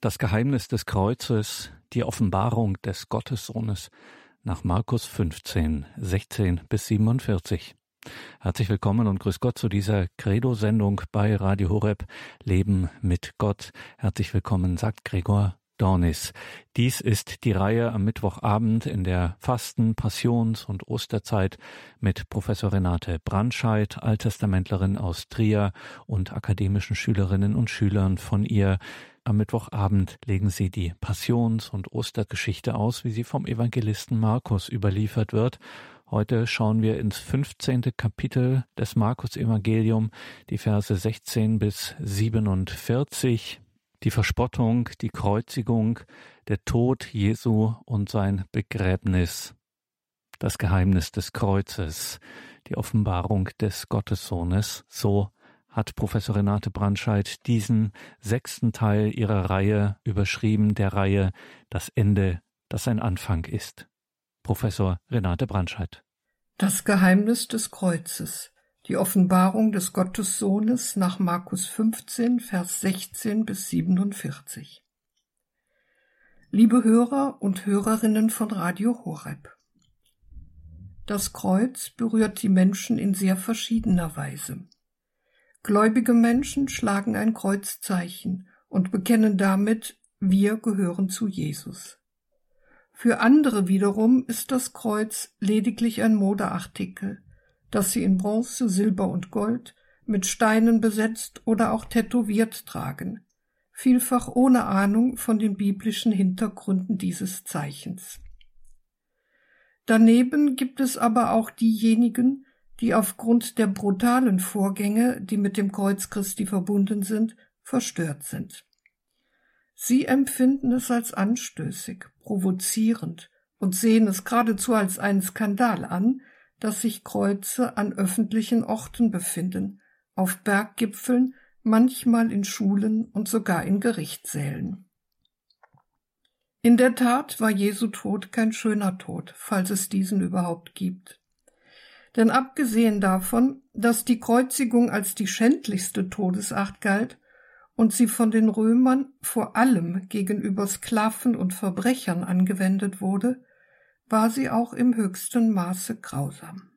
Das Geheimnis des Kreuzes, die Offenbarung des Gottessohnes nach Markus 15, 16 bis 47. Herzlich willkommen und grüß Gott zu dieser Credo-Sendung bei Radio Horeb Leben mit Gott. Herzlich willkommen, sagt Gregor Dornis. Dies ist die Reihe am Mittwochabend in der Fasten-, Passions- und Osterzeit mit Professor Renate Brandscheid, Alttestamentlerin aus Trier und akademischen Schülerinnen und Schülern von ihr. Am Mittwochabend legen sie die Passions- und Ostergeschichte aus, wie sie vom Evangelisten Markus überliefert wird. Heute schauen wir ins 15. Kapitel des Markus-Evangelium, die Verse 16 bis 47. Die Verspottung, die Kreuzigung, der Tod Jesu und sein Begräbnis. Das Geheimnis des Kreuzes, die Offenbarung des Gottessohnes, so hat Professor Renate Brandscheid diesen sechsten Teil ihrer Reihe überschrieben, der Reihe Das Ende, das ein Anfang ist. Professor Renate Brandscheid. Das Geheimnis des Kreuzes. Die Offenbarung des Gottessohnes nach Markus 15, Vers 16 bis 47. Liebe Hörer und Hörerinnen von Radio Horeb. Das Kreuz berührt die Menschen in sehr verschiedener Weise. Gläubige Menschen schlagen ein Kreuzzeichen und bekennen damit, wir gehören zu Jesus. Für andere wiederum ist das Kreuz lediglich ein Modeartikel, das sie in Bronze, Silber und Gold, mit Steinen besetzt oder auch tätowiert tragen, vielfach ohne Ahnung von den biblischen Hintergründen dieses Zeichens. Daneben gibt es aber auch diejenigen, die aufgrund der brutalen Vorgänge, die mit dem Kreuz Christi verbunden sind, verstört sind. Sie empfinden es als anstößig, provozierend und sehen es geradezu als einen Skandal an, dass sich Kreuze an öffentlichen Orten befinden, auf Berggipfeln, manchmal in Schulen und sogar in Gerichtssälen. In der Tat war Jesu Tod kein schöner Tod, falls es diesen überhaupt gibt. Denn abgesehen davon, dass die Kreuzigung als die schändlichste Todesart galt und sie von den Römern vor allem gegenüber Sklaven und Verbrechern angewendet wurde, war sie auch im höchsten Maße grausam.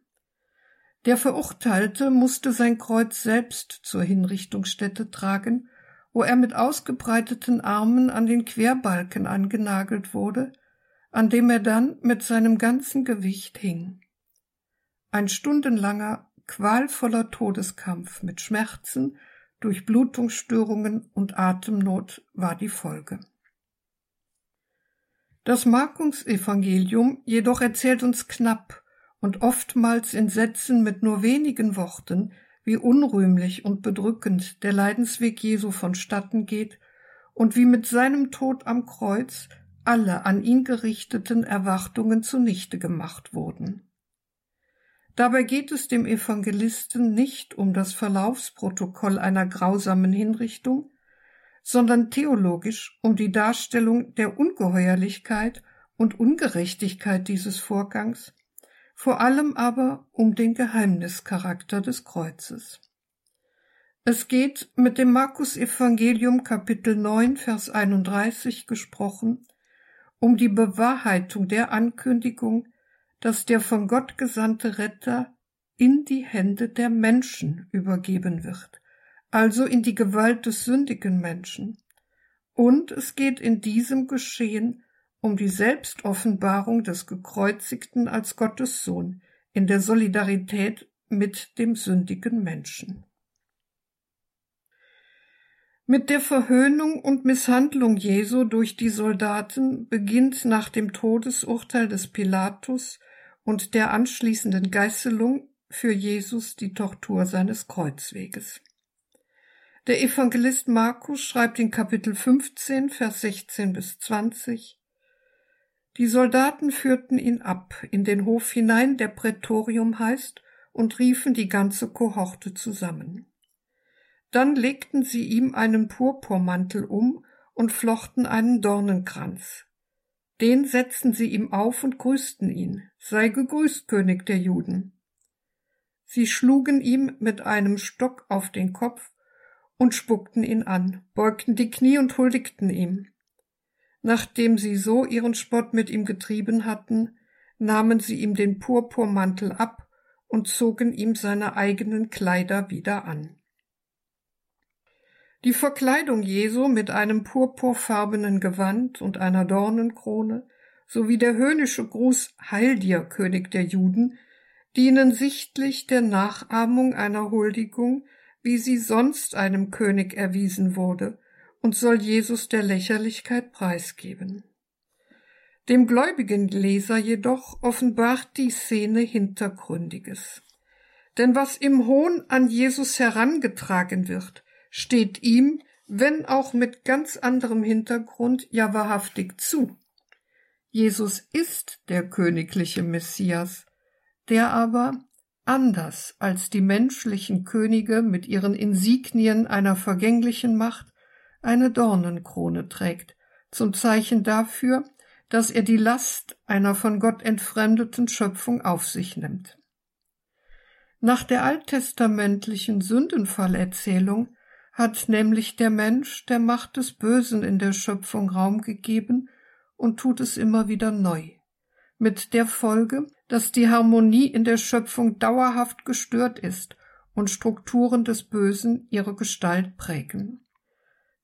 Der Verurteilte musste sein Kreuz selbst zur Hinrichtungsstätte tragen, wo er mit ausgebreiteten Armen an den Querbalken angenagelt wurde, an dem er dann mit seinem ganzen Gewicht hing. Ein stundenlanger, qualvoller Todeskampf mit Schmerzen, Durchblutungsstörungen und Atemnot war die Folge. Das Markungsevangelium jedoch erzählt uns knapp und oftmals in Sätzen mit nur wenigen Worten, wie unrühmlich und bedrückend der Leidensweg Jesu vonstatten geht und wie mit seinem Tod am Kreuz alle an ihn gerichteten Erwartungen zunichte gemacht wurden. Dabei geht es dem Evangelisten nicht um das Verlaufsprotokoll einer grausamen Hinrichtung, sondern theologisch um die Darstellung der Ungeheuerlichkeit und Ungerechtigkeit dieses Vorgangs, vor allem aber um den Geheimnischarakter des Kreuzes. Es geht mit dem Markus Evangelium Kapitel 9 Vers 31 gesprochen um die Bewahrheitung der Ankündigung, dass der von Gott gesandte Retter in die Hände der Menschen übergeben wird, also in die Gewalt des sündigen Menschen. Und es geht in diesem Geschehen um die Selbstoffenbarung des Gekreuzigten als Gottes Sohn in der Solidarität mit dem sündigen Menschen. Mit der Verhöhnung und Misshandlung Jesu durch die Soldaten beginnt nach dem Todesurteil des Pilatus und der anschließenden Geißelung für Jesus die Tortur seines Kreuzweges. Der Evangelist Markus schreibt in Kapitel 15, Vers 16 bis 20, Die Soldaten führten ihn ab in den Hof hinein, der Prätorium heißt, und riefen die ganze Kohorte zusammen. Dann legten sie ihm einen Purpurmantel um und flochten einen Dornenkranz. Den setzten sie ihm auf und grüßten ihn. Sei gegrüßt, König der Juden. Sie schlugen ihm mit einem Stock auf den Kopf und spuckten ihn an, beugten die Knie und huldigten ihm. Nachdem sie so ihren Spott mit ihm getrieben hatten, nahmen sie ihm den Purpurmantel ab und zogen ihm seine eigenen Kleider wieder an. Die Verkleidung Jesu mit einem purpurfarbenen Gewand und einer Dornenkrone sowie der höhnische Gruß Heil dir, König der Juden, dienen sichtlich der Nachahmung einer Huldigung, wie sie sonst einem König erwiesen wurde, und soll Jesus der Lächerlichkeit preisgeben. Dem gläubigen Leser jedoch offenbart die Szene Hintergründiges. Denn was im Hohn an Jesus herangetragen wird, steht ihm, wenn auch mit ganz anderem Hintergrund, ja wahrhaftig zu. Jesus ist der königliche Messias, der aber, anders als die menschlichen Könige mit ihren Insignien einer vergänglichen Macht, eine Dornenkrone trägt, zum Zeichen dafür, dass er die Last einer von Gott entfremdeten Schöpfung auf sich nimmt. Nach der alttestamentlichen Sündenfallerzählung hat nämlich der Mensch der Macht des Bösen in der Schöpfung Raum gegeben und tut es immer wieder neu. Mit der Folge, dass die Harmonie in der Schöpfung dauerhaft gestört ist und Strukturen des Bösen ihre Gestalt prägen.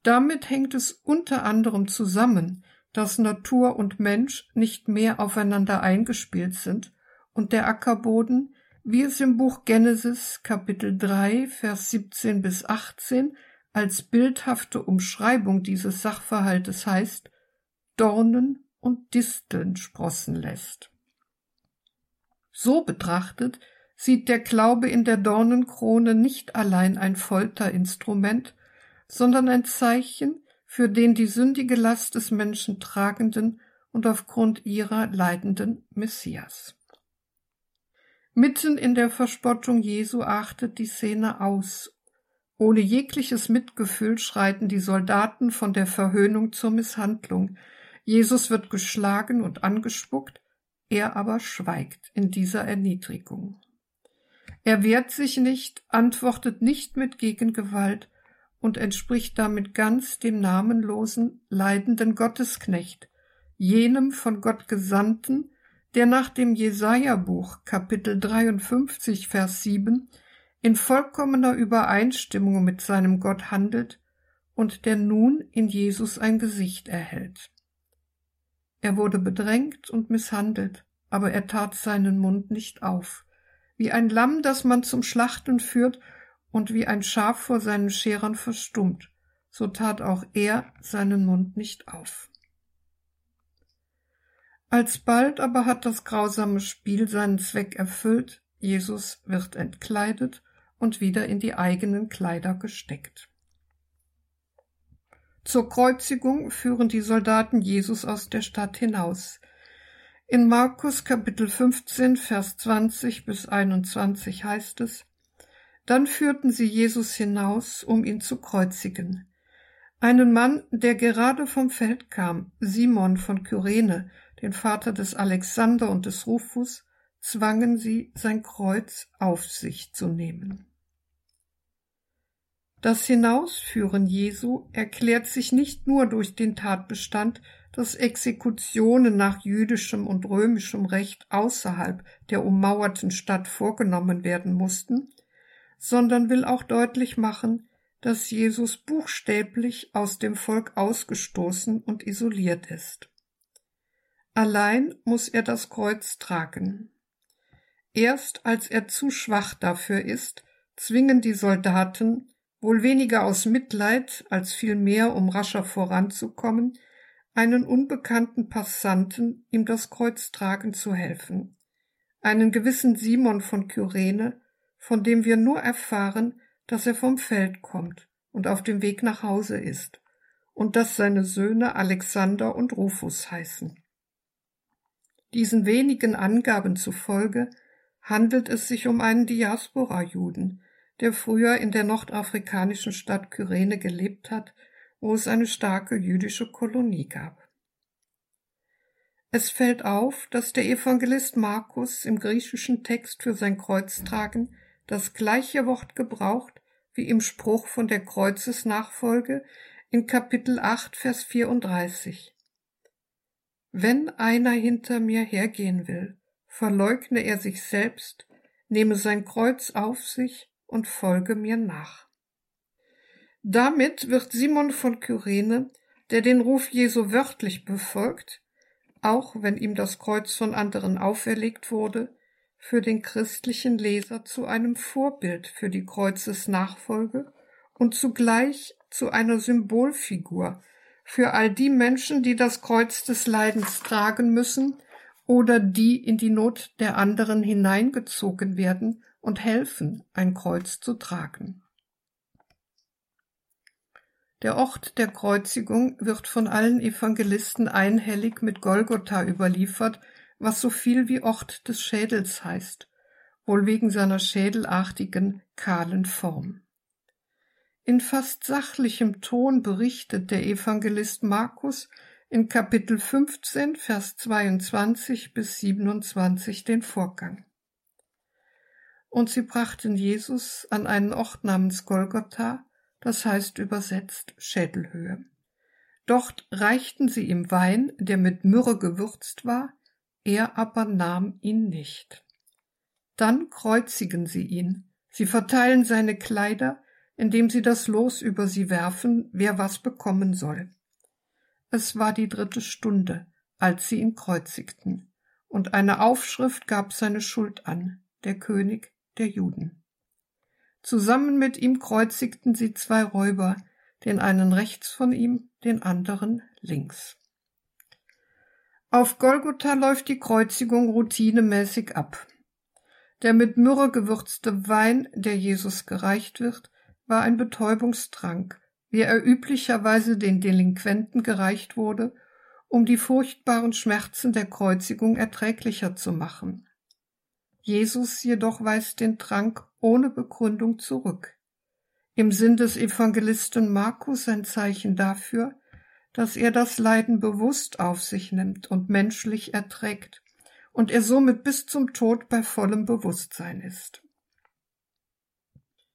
Damit hängt es unter anderem zusammen, dass Natur und Mensch nicht mehr aufeinander eingespielt sind und der Ackerboden, wie es im Buch Genesis Kapitel 3 Vers 17 bis 18 als bildhafte Umschreibung dieses Sachverhaltes heißt, Dornen und Disteln sprossen lässt. So betrachtet sieht der Glaube in der Dornenkrone nicht allein ein Folterinstrument, sondern ein Zeichen für den die sündige Last des Menschen tragenden und aufgrund ihrer leidenden Messias. Mitten in der Verspottung Jesu achtet die Szene aus. Ohne jegliches Mitgefühl schreiten die Soldaten von der Verhöhnung zur Misshandlung, Jesus wird geschlagen und angespuckt, er aber schweigt in dieser Erniedrigung. Er wehrt sich nicht, antwortet nicht mit Gegengewalt und entspricht damit ganz dem namenlosen, leidenden Gottesknecht, jenem von Gott Gesandten, der nach dem Jesaja-Buch Kapitel 53 Vers 7 in vollkommener Übereinstimmung mit seinem Gott handelt und der nun in Jesus ein Gesicht erhält. Er wurde bedrängt und misshandelt, aber er tat seinen Mund nicht auf. Wie ein Lamm, das man zum Schlachten führt, und wie ein Schaf vor seinen Scherern verstummt, so tat auch er seinen Mund nicht auf. Alsbald aber hat das grausame Spiel seinen Zweck erfüllt, Jesus wird entkleidet und wieder in die eigenen Kleider gesteckt. Zur Kreuzigung führen die Soldaten Jesus aus der Stadt hinaus. In Markus Kapitel 15, Vers 20 bis 21 heißt es, Dann führten sie Jesus hinaus, um ihn zu kreuzigen. Einen Mann, der gerade vom Feld kam, Simon von Kyrene, den Vater des Alexander und des Rufus, zwangen sie, sein Kreuz auf sich zu nehmen. Das Hinausführen Jesu erklärt sich nicht nur durch den Tatbestand, dass Exekutionen nach jüdischem und römischem Recht außerhalb der ummauerten Stadt vorgenommen werden mussten, sondern will auch deutlich machen, dass Jesus buchstäblich aus dem Volk ausgestoßen und isoliert ist. Allein muss er das Kreuz tragen. Erst als er zu schwach dafür ist, zwingen die Soldaten wohl weniger aus Mitleid als vielmehr um rascher voranzukommen, einen unbekannten Passanten ihm das Kreuz tragen zu helfen, einen gewissen Simon von Kyrene, von dem wir nur erfahren, dass er vom Feld kommt und auf dem Weg nach Hause ist, und dass seine Söhne Alexander und Rufus heißen. Diesen wenigen Angaben zufolge handelt es sich um einen Diaspora-Juden, der früher in der nordafrikanischen Stadt Kyrene gelebt hat, wo es eine starke jüdische Kolonie gab. Es fällt auf, dass der Evangelist Markus im griechischen Text für sein Kreuztragen das gleiche Wort gebraucht, wie im Spruch von der Kreuzesnachfolge in Kapitel 8, Vers 34. Wenn einer hinter mir hergehen will, verleugne er sich selbst, nehme sein Kreuz auf sich und folge mir nach. Damit wird Simon von Kyrene, der den Ruf Jesu wörtlich befolgt, auch wenn ihm das Kreuz von anderen auferlegt wurde, für den christlichen Leser zu einem Vorbild für die Kreuzesnachfolge und zugleich zu einer Symbolfigur für all die Menschen, die das Kreuz des Leidens tragen müssen oder die in die Not der anderen hineingezogen werden und helfen, ein Kreuz zu tragen. Der Ort der Kreuzigung wird von allen Evangelisten einhellig mit Golgotha überliefert, was so viel wie Ort des Schädels heißt, wohl wegen seiner schädelartigen, kahlen Form. In fast sachlichem Ton berichtet der Evangelist Markus in Kapitel 15, Vers 22 bis 27 den Vorgang. Und sie brachten Jesus an einen Ort namens Golgotha, das heißt übersetzt Schädelhöhe. Dort reichten sie ihm Wein, der mit Myrrhe gewürzt war, er aber nahm ihn nicht. Dann kreuzigen sie ihn, sie verteilen seine Kleider, indem sie das Los über sie werfen, wer was bekommen soll. Es war die dritte Stunde, als sie ihn kreuzigten, und eine Aufschrift gab seine Schuld an, der König der Juden. Zusammen mit ihm kreuzigten sie zwei Räuber, den einen rechts von ihm, den anderen links. Auf Golgotha läuft die Kreuzigung routinemäßig ab. Der mit Myrrhe gewürzte Wein, der Jesus gereicht wird, war ein Betäubungstrank, wie er üblicherweise den Delinquenten gereicht wurde, um die furchtbaren Schmerzen der Kreuzigung erträglicher zu machen. Jesus jedoch weist den Trank ohne Begründung zurück. Im Sinn des Evangelisten Markus ein Zeichen dafür, dass er das Leiden bewusst auf sich nimmt und menschlich erträgt und er somit bis zum Tod bei vollem Bewusstsein ist.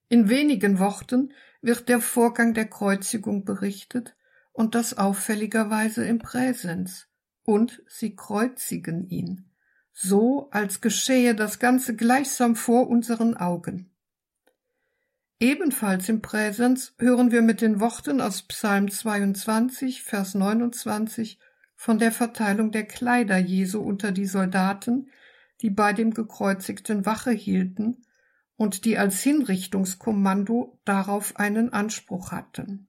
In wenigen Worten wird der Vorgang der Kreuzigung berichtet und das auffälligerweise im Präsens, und sie kreuzigen ihn so als geschehe das Ganze gleichsam vor unseren Augen. Ebenfalls im Präsens hören wir mit den Worten aus Psalm 22, Vers 29 von der Verteilung der Kleider Jesu unter die Soldaten, die bei dem Gekreuzigten Wache hielten und die als Hinrichtungskommando darauf einen Anspruch hatten.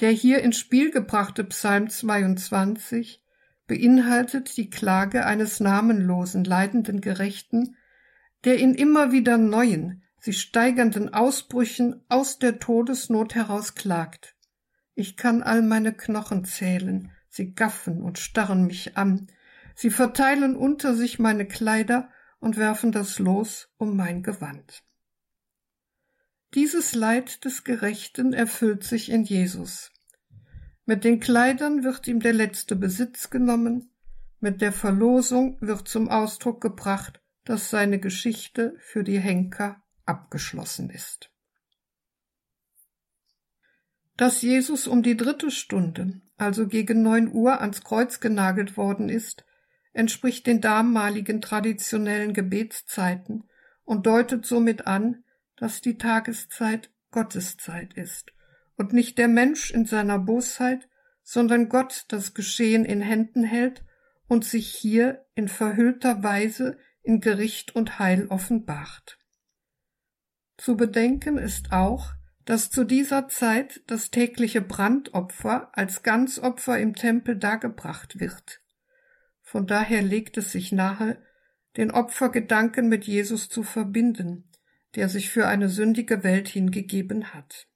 Der hier ins Spiel gebrachte Psalm 22 beinhaltet die Klage eines namenlosen, leidenden Gerechten, der in immer wieder neuen, sich steigernden Ausbrüchen aus der Todesnot heraus klagt. Ich kann all meine Knochen zählen, sie gaffen und starren mich an, sie verteilen unter sich meine Kleider und werfen das Los um mein Gewand. Dieses Leid des Gerechten erfüllt sich in Jesus. Mit den Kleidern wird ihm der letzte Besitz genommen, mit der Verlosung wird zum Ausdruck gebracht, dass seine Geschichte für die Henker abgeschlossen ist. Dass Jesus um die dritte Stunde, also gegen neun Uhr, ans Kreuz genagelt worden ist, entspricht den damaligen traditionellen Gebetszeiten und deutet somit an, dass die Tageszeit Gotteszeit ist und nicht der Mensch in seiner Bosheit, sondern Gott das Geschehen in Händen hält und sich hier in verhüllter Weise in Gericht und Heil offenbart. Zu bedenken ist auch, dass zu dieser Zeit das tägliche Brandopfer als Ganzopfer im Tempel dargebracht wird. Von daher legt es sich nahe, den Opfergedanken mit Jesus zu verbinden, der sich für eine sündige Welt hingegeben hat.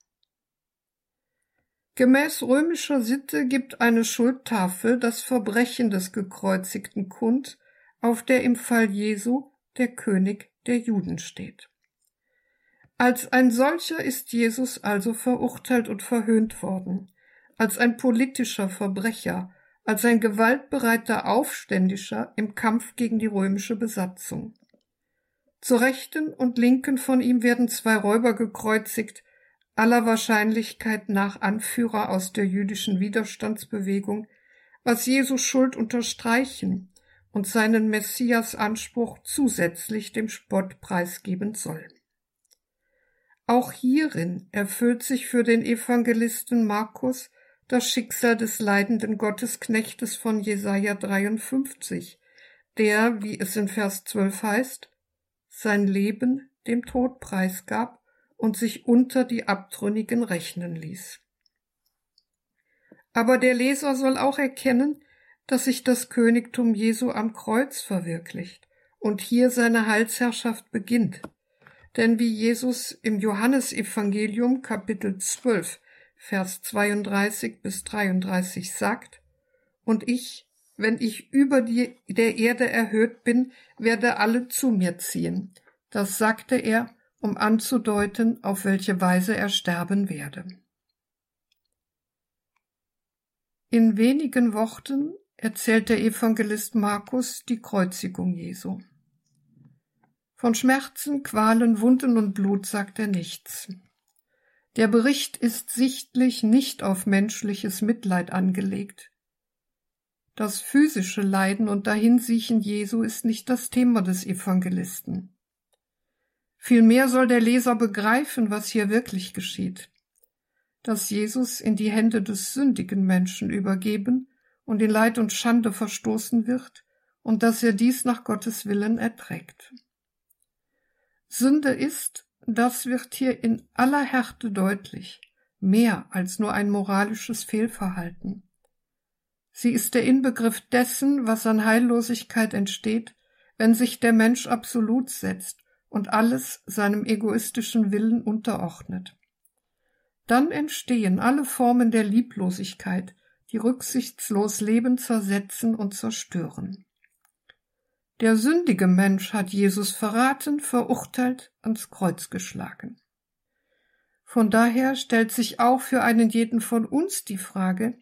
Gemäß römischer Sitte gibt eine Schuldtafel das Verbrechen des Gekreuzigten kund, auf der im Fall Jesu der König der Juden steht. Als ein solcher ist Jesus also verurteilt und verhöhnt worden, als ein politischer Verbrecher, als ein gewaltbereiter Aufständischer im Kampf gegen die römische Besatzung. Zur rechten und linken von ihm werden zwei Räuber gekreuzigt, aller Wahrscheinlichkeit nach Anführer aus der jüdischen Widerstandsbewegung, was Jesu Schuld unterstreichen und seinen Messias-Anspruch zusätzlich dem Spott preisgeben soll. Auch hierin erfüllt sich für den Evangelisten Markus das Schicksal des leidenden Gottesknechtes von Jesaja 53, der, wie es in Vers 12 heißt, sein Leben dem Tod preisgab und sich unter die Abtrünnigen rechnen ließ. Aber der Leser soll auch erkennen, dass sich das Königtum Jesu am Kreuz verwirklicht und hier seine Heilsherrschaft beginnt. Denn wie Jesus im Johannesevangelium Kapitel 12 Vers 32 bis 33 sagt, und ich, wenn ich über die, der Erde erhöht bin, werde alle zu mir ziehen. Das sagte er, um anzudeuten, auf welche Weise er sterben werde. In wenigen Worten erzählt der Evangelist Markus die Kreuzigung Jesu. Von Schmerzen, Qualen, Wunden und Blut sagt er nichts. Der Bericht ist sichtlich nicht auf menschliches Mitleid angelegt. Das physische Leiden und Dahinsiechen Jesu ist nicht das Thema des Evangelisten. Vielmehr soll der Leser begreifen, was hier wirklich geschieht. Dass Jesus in die Hände des sündigen Menschen übergeben und in Leid und Schande verstoßen wird und dass er dies nach Gottes Willen erträgt. Sünde ist, das wird hier in aller Härte deutlich, mehr als nur ein moralisches Fehlverhalten. Sie ist der Inbegriff dessen, was an Heillosigkeit entsteht, wenn sich der Mensch absolut setzt und alles seinem egoistischen Willen unterordnet. Dann entstehen alle Formen der Lieblosigkeit, die rücksichtslos Leben zersetzen und zerstören. Der sündige Mensch hat Jesus verraten, verurteilt, ans Kreuz geschlagen. Von daher stellt sich auch für einen jeden von uns die Frage,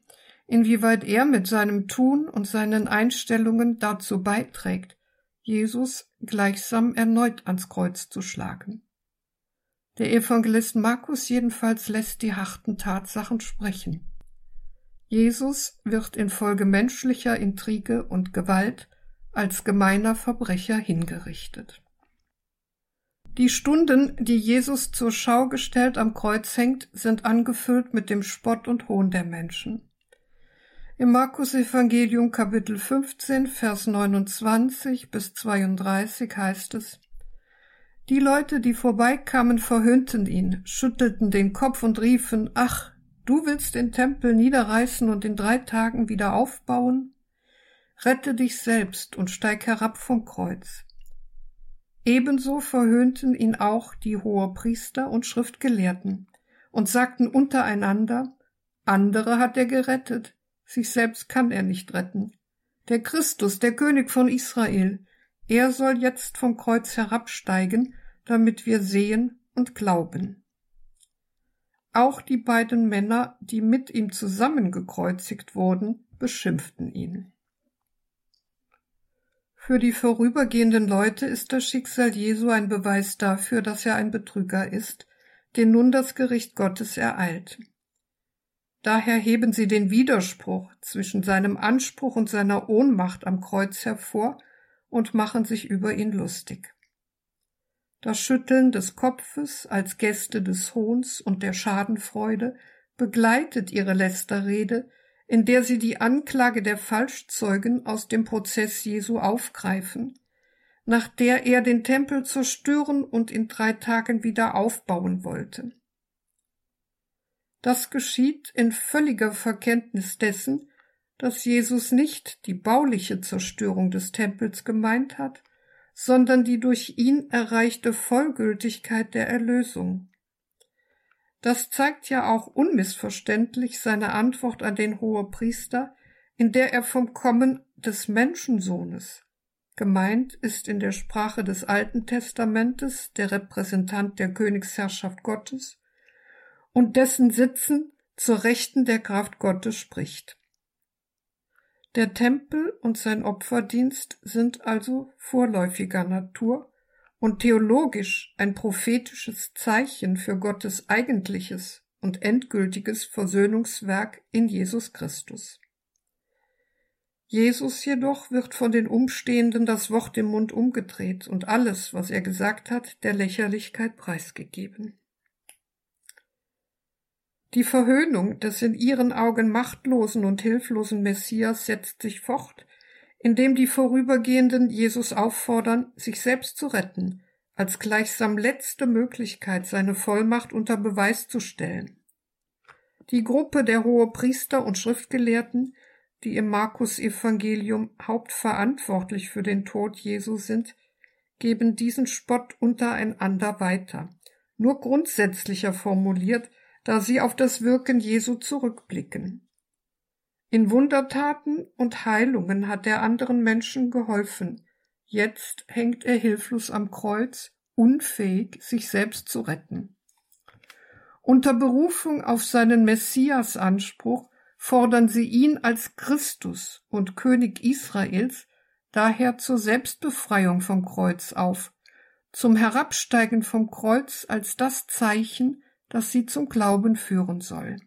inwieweit er mit seinem Tun und seinen Einstellungen dazu beiträgt, Jesus gleichsam erneut ans Kreuz zu schlagen. Der Evangelist Markus jedenfalls lässt die harten Tatsachen sprechen. Jesus wird infolge menschlicher Intrige und Gewalt als gemeiner Verbrecher hingerichtet. Die Stunden, die Jesus zur Schau gestellt am Kreuz hängt, sind angefüllt mit dem Spott und Hohn der Menschen. Im Markus Evangelium Kapitel 15, Vers 29 bis 32 heißt es, Die Leute, die vorbeikamen, verhöhnten ihn, schüttelten den Kopf und riefen, Ach, du willst den Tempel niederreißen und in drei Tagen wieder aufbauen? Rette dich selbst und steig herab vom Kreuz. Ebenso verhöhnten ihn auch die Hohepriester und Schriftgelehrten und sagten untereinander, andere hat er gerettet, sich selbst kann er nicht retten. Der Christus, der König von Israel, er soll jetzt vom Kreuz herabsteigen, damit wir sehen und glauben. Auch die beiden Männer, die mit ihm zusammengekreuzigt wurden, beschimpften ihn. Für die vorübergehenden Leute ist das Schicksal Jesu ein Beweis dafür, dass er ein Betrüger ist, den nun das Gericht Gottes ereilt. Daher heben sie den Widerspruch zwischen seinem Anspruch und seiner Ohnmacht am Kreuz hervor und machen sich über ihn lustig. Das Schütteln des Kopfes als Gäste des Hohns und der Schadenfreude begleitet ihre Lästerrede, in der sie die Anklage der Falschzeugen aus dem Prozess Jesu aufgreifen, nach der er den Tempel zerstören und in drei Tagen wieder aufbauen wollte. Das geschieht in völliger Verkenntnis dessen, dass Jesus nicht die bauliche Zerstörung des Tempels gemeint hat, sondern die durch ihn erreichte Vollgültigkeit der Erlösung. Das zeigt ja auch unmissverständlich seine Antwort an den Hohepriester, in der er vom Kommen des Menschensohnes gemeint ist in der Sprache des Alten Testamentes der Repräsentant der Königsherrschaft Gottes und dessen Sitzen zur Rechten der Kraft Gottes spricht. Der Tempel und sein Opferdienst sind also vorläufiger Natur und theologisch ein prophetisches Zeichen für Gottes eigentliches und endgültiges Versöhnungswerk in Jesus Christus. Jesus jedoch wird von den Umstehenden das Wort im Mund umgedreht und alles, was er gesagt hat, der Lächerlichkeit preisgegeben. Die Verhöhnung des in ihren Augen machtlosen und hilflosen Messias setzt sich fort, indem die Vorübergehenden Jesus auffordern, sich selbst zu retten, als gleichsam letzte Möglichkeit seine Vollmacht unter Beweis zu stellen. Die Gruppe der Hohepriester und Schriftgelehrten, die im Markus Evangelium hauptverantwortlich für den Tod Jesu sind, geben diesen Spott untereinander weiter, nur grundsätzlicher formuliert, da sie auf das Wirken Jesu zurückblicken. In Wundertaten und Heilungen hat er anderen Menschen geholfen, jetzt hängt er hilflos am Kreuz, unfähig, sich selbst zu retten. Unter Berufung auf seinen Messiasanspruch fordern sie ihn als Christus und König Israels daher zur Selbstbefreiung vom Kreuz auf, zum Herabsteigen vom Kreuz als das Zeichen, das sie zum Glauben führen soll.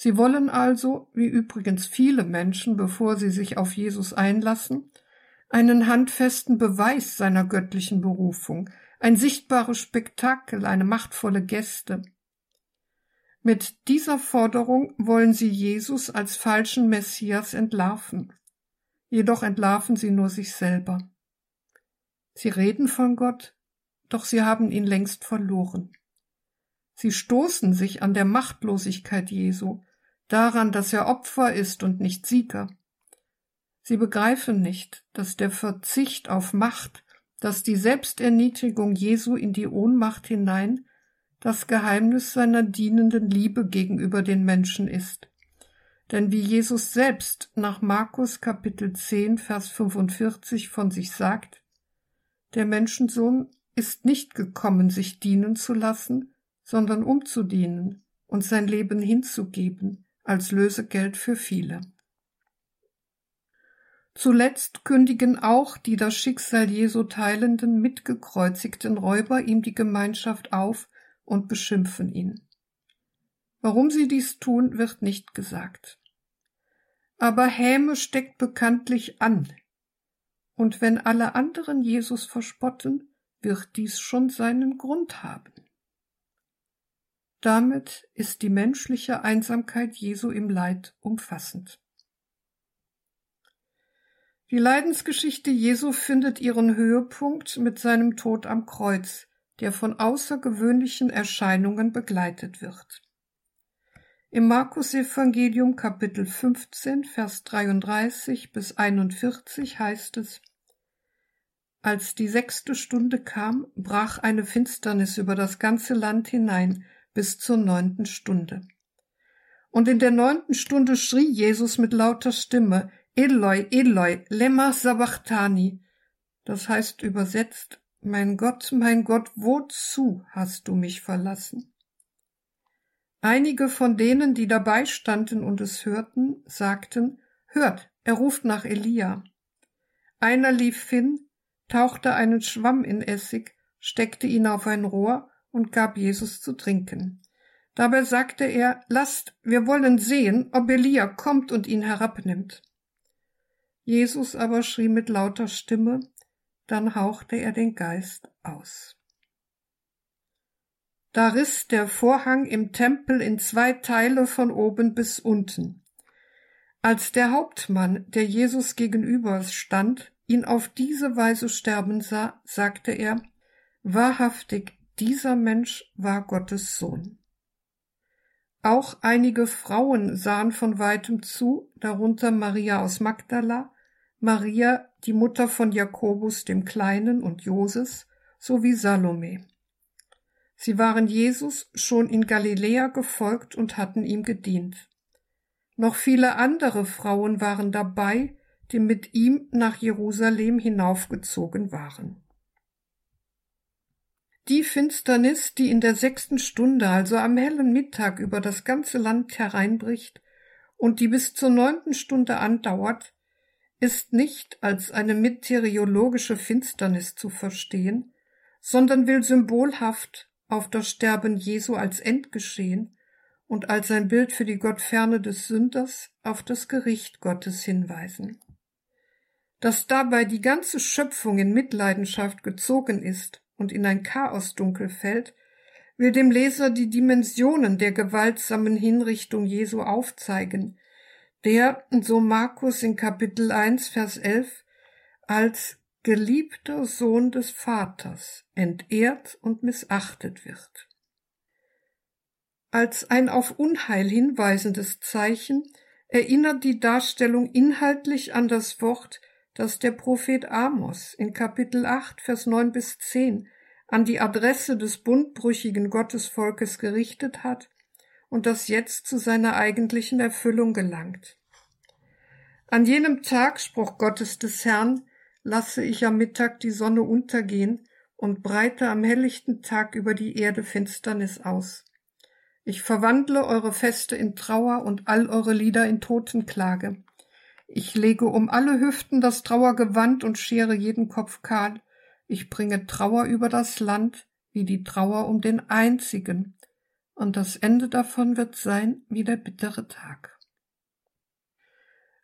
Sie wollen also, wie übrigens viele Menschen, bevor sie sich auf Jesus einlassen, einen handfesten Beweis seiner göttlichen Berufung, ein sichtbares Spektakel, eine machtvolle Geste. Mit dieser Forderung wollen sie Jesus als falschen Messias entlarven. Jedoch entlarven sie nur sich selber. Sie reden von Gott, doch sie haben ihn längst verloren. Sie stoßen sich an der Machtlosigkeit Jesu, daran, dass er Opfer ist und nicht Sieger. Sie begreifen nicht, dass der Verzicht auf Macht, dass die Selbsterniedrigung Jesu in die Ohnmacht hinein das Geheimnis seiner dienenden Liebe gegenüber den Menschen ist. Denn wie Jesus selbst nach Markus Kapitel 10 Vers 45 von sich sagt, der Menschensohn ist nicht gekommen, sich dienen zu lassen, sondern um zu dienen und sein Leben hinzugeben als Lösegeld für viele. Zuletzt kündigen auch die das Schicksal Jesu teilenden mitgekreuzigten Räuber ihm die Gemeinschaft auf und beschimpfen ihn. Warum sie dies tun, wird nicht gesagt. Aber Häme steckt bekanntlich an, und wenn alle anderen Jesus verspotten, wird dies schon seinen Grund haben. Damit ist die menschliche Einsamkeit Jesu im Leid umfassend. Die Leidensgeschichte Jesu findet ihren Höhepunkt mit seinem Tod am Kreuz, der von außergewöhnlichen Erscheinungen begleitet wird. Im Markus Evangelium Kapitel 15 Vers 33 bis 41 heißt es Als die sechste Stunde kam, brach eine Finsternis über das ganze Land hinein, bis zur neunten Stunde. Und in der neunten Stunde schrie Jesus mit lauter Stimme, Eloi, Eloi, lema sabachthani. Das heißt übersetzt, mein Gott, mein Gott, wozu hast du mich verlassen? Einige von denen, die dabei standen und es hörten, sagten, Hört, er ruft nach Elia. Einer lief hin, tauchte einen Schwamm in Essig, steckte ihn auf ein Rohr und gab Jesus zu trinken. Dabei sagte er, Lasst, wir wollen sehen, ob Elia kommt und ihn herabnimmt. Jesus aber schrie mit lauter Stimme, dann hauchte er den Geist aus. Da riss der Vorhang im Tempel in zwei Teile von oben bis unten. Als der Hauptmann, der Jesus gegenüber stand, ihn auf diese Weise sterben sah, sagte er, Wahrhaftig, dieser Mensch war Gottes Sohn. Auch einige Frauen sahen von weitem zu, darunter Maria aus Magdala, Maria, die Mutter von Jakobus dem Kleinen und Joses, sowie Salome. Sie waren Jesus schon in Galiläa gefolgt und hatten ihm gedient. Noch viele andere Frauen waren dabei, die mit ihm nach Jerusalem hinaufgezogen waren. Die Finsternis, die in der sechsten Stunde, also am hellen Mittag, über das ganze Land hereinbricht und die bis zur neunten Stunde andauert, ist nicht als eine meteorologische Finsternis zu verstehen, sondern will symbolhaft auf das Sterben Jesu als Endgeschehen und als ein Bild für die Gottferne des Sünders auf das Gericht Gottes hinweisen. Dass dabei die ganze Schöpfung in Mitleidenschaft gezogen ist und in ein Chaosdunkel fällt, will dem Leser die Dimensionen der gewaltsamen Hinrichtung Jesu aufzeigen, der, so Markus in Kapitel 1, Vers 11, als geliebter Sohn des Vaters entehrt und missachtet wird. Als ein auf Unheil hinweisendes Zeichen erinnert die Darstellung inhaltlich an das Wort, das der Prophet Amos in Kapitel 8, Vers 9 bis 10 an die Adresse des bundbrüchigen Gottesvolkes gerichtet hat und das jetzt zu seiner eigentlichen Erfüllung gelangt. An jenem Tag, Spruch Gottes des Herrn, lasse ich am Mittag die Sonne untergehen und breite am helllichten Tag über die Erde Finsternis aus. Ich verwandle eure Feste in Trauer und all eure Lieder in Totenklage. Ich lege um alle Hüften das Trauergewand und schere jeden Kopf kahl. Ich bringe Trauer über das Land, wie die Trauer um den einzigen, und das Ende davon wird sein wie der bittere Tag.